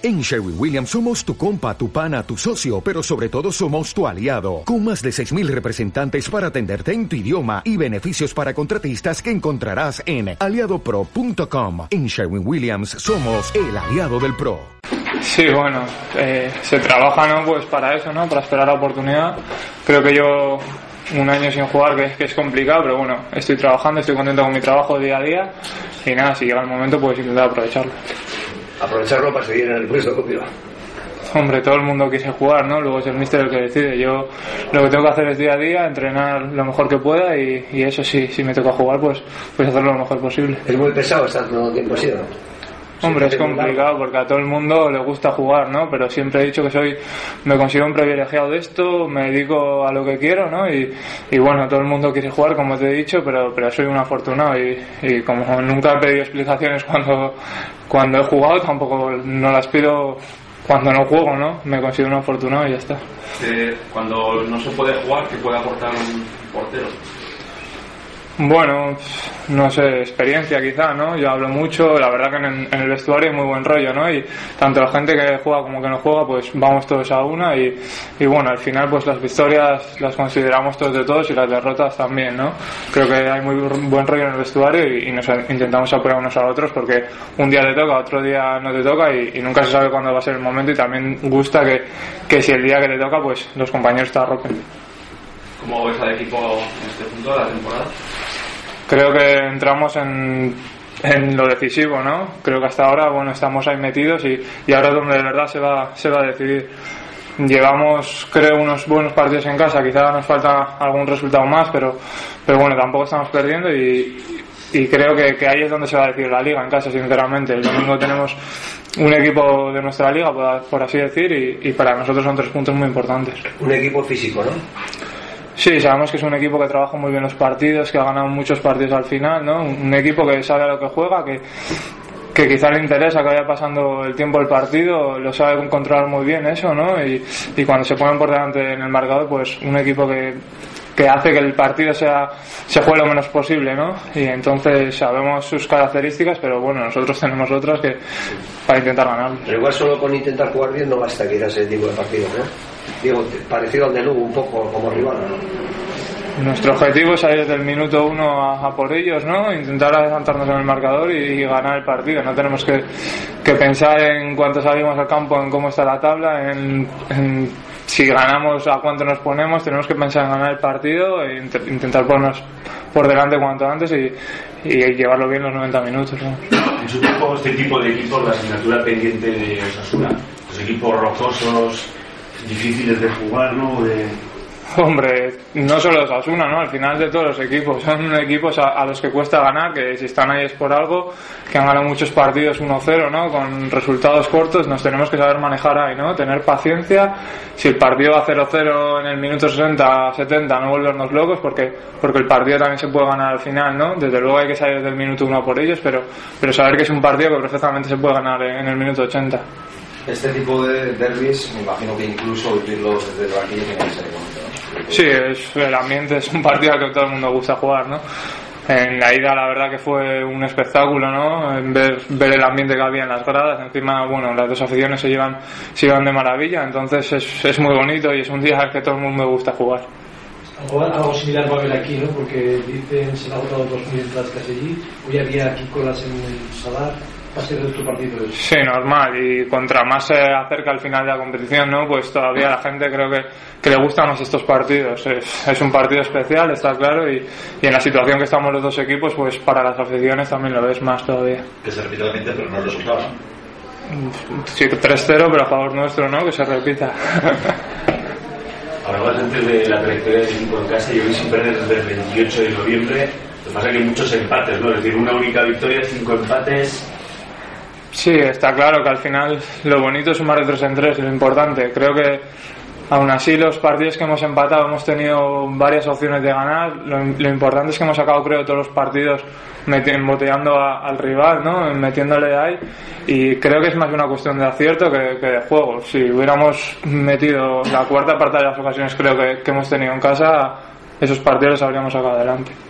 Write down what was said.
En Sherwin Williams somos tu compa, tu pana, tu socio, pero sobre todo somos tu aliado, con más de 6.000 representantes para atenderte en tu idioma y beneficios para contratistas que encontrarás en aliadopro.com. En Sherwin Williams somos el aliado del PRO. Sí, bueno, eh, se trabaja ¿no? pues para eso, ¿no? para esperar la oportunidad. Creo que yo un año sin jugar que, que es complicado, pero bueno, estoy trabajando, estoy contento con mi trabajo día a día y nada, si llega el momento pues intentar aprovecharlo aprovecharlo para seguir en el puesto contigo. Hombre, todo el mundo quiere jugar, ¿no? Luego es el míster el que decide. Yo lo que tengo que hacer es día a día, entrenar lo mejor que pueda y, eso sí, si me toca jugar, pues, pues hacerlo lo mejor posible. Es muy pesado estar todo tiempo así, ¿no? Hombre, es complicado porque a todo el mundo le gusta jugar, ¿no? Pero siempre he dicho que soy, me considero un privilegiado de esto, me dedico a lo que quiero, ¿no? Y, y bueno, todo el mundo quiere jugar, como te he dicho, pero, pero soy un afortunado y, y como nunca he pedido explicaciones cuando, cuando he jugado, tampoco no las pido cuando no juego, ¿no? Me considero un afortunado y ya está. cuando no se puede jugar, ¿qué puede aportar un portero? Bueno, no sé, experiencia quizá, ¿no? Yo hablo mucho, la verdad que en, el vestuario hay muy buen rollo, ¿no? Y tanto la gente que juega como que no juega, pues vamos todos a una y, y bueno, al final pues las victorias las consideramos todos de todos y las derrotas también, ¿no? Creo que hay muy buen rollo en el vestuario y, nos intentamos apoyar unos a otros porque un día te toca, otro día no te toca y, nunca se sabe cuándo va a ser el momento y también gusta que, que si el día que te toca, pues los compañeros te arropen. ¿Cómo ves al equipo en este punto de la temporada? Creo que entramos en, en lo decisivo, ¿no? Creo que hasta ahora, bueno, estamos ahí metidos y, y ahora es donde de verdad se va, se va a decidir. Llevamos, creo, unos buenos partidos en casa, quizá nos falta algún resultado más, pero, pero bueno, tampoco estamos perdiendo y, y creo que, ahí es donde se va a decidir la liga, en casa, sinceramente. El domingo tenemos un equipo de nuestra liga, por así decir, y, y para nosotros son tres puntos muy importantes. Un equipo físico, ¿no? Sí, sabemos que es un equipo que trabaja muy bien los partidos, que ha ganado muchos partidos al final, ¿no? Un equipo que sabe a lo que juega, que, que quizá le interesa que vaya pasando el tiempo del partido, lo sabe controlar muy bien eso, ¿no? Y, y cuando se ponen por delante en el marcador, pues un equipo que, que hace que el partido sea se juegue lo menos posible, ¿no? Y entonces sabemos sus características, pero bueno, nosotros tenemos otras que para intentar ganar. Pero igual solo con intentar jugar bien no basta quizás ese tipo de partido, ¿no? digo, parecido al de Lugo un poco como rival. Nuestro objetivo es salir desde el minuto uno a, por ellos, ¿no? Intentar adelantarnos en el marcador y, ganar el partido. No tenemos que, que, pensar en cuánto salimos al campo, en cómo está la tabla, en, si ganamos a cuánto nos ponemos. Tenemos que pensar en ganar el partido e intentar ponernos por delante cuanto antes y, llevarlo bien los 90 minutos. ¿no? En su tiempo, este tipo de equipos, la asignatura pendiente de Osasuna, los equipos rocosos, difíciles de jugar, ¿no? Hombre, no solo Osasuna, ¿no? Al final de todos los equipos. Son equipos a, los que cuesta ganar, que si están ahí es por algo, que han ganado muchos partidos 1-0, ¿no? Con resultados cortos, nos tenemos que saber manejar ahí, ¿no? Tener paciencia. Si el partido va 0-0 en el minuto 60-70, no volvernos locos, porque, porque el partido también se puede ganar al final, ¿no? Desde luego hay que salir desde el minuto 1 por ellos, pero, pero saber que es un partido que perfectamente se puede ganar en el minuto 80 este tipo de derbis, me imagino que incluso vivirlos desde el banquillo tiene que ser Sí, es, el ambiente es un partido que todo el mundo gusta jugar, ¿no? En la ida la verdad que fue un espectáculo, ¿no? Ver, ver el ambiente que había en las gradas, encima, bueno, las dos aficiones se llevan, se llevan de maravilla, entonces es, es muy bonito y es un día al que todo el mundo gusta jugar. Algo, similar va a haber aquí, ¿no? Porque dicen, se han agotado 2.000 entradas casi allí, hoy había aquí colas en el Salar, Sí, normal. Y contra más se acerca al final de la competición, ¿no? Pues todavía la gente creo que, que le gustan más estos partidos. Es, un partido especial, está claro, y, y, en la situación que estamos los dos equipos, pues para las aficiones también lo ves más todavía. Que se repita la pero no el resultado. Sí, 3-0, pero a favor nuestro, ¿no? Que se repita. Hablabas antes de la trayectoria de equipo en casa. Yo vi sin perder desde el 28 de noviembre. Lo que pasa es que hay muchos empates, ¿no? Es decir, una única victoria, cinco empates Sí, está claro que al final lo bonito es sumar de tres en tres, lo importante. Creo que aún así los partidos que hemos empatado hemos tenido varias opciones de ganar. Lo, importante es que hemos sacado, creo, todos los partidos embotellando al rival, ¿no? metiéndole ahí. Y creo que es más una cuestión de acierto que, de juego. Si hubiéramos metido la cuarta parte de las ocasiones creo que hemos tenido en casa, esos partidos los habríamos sacado adelante.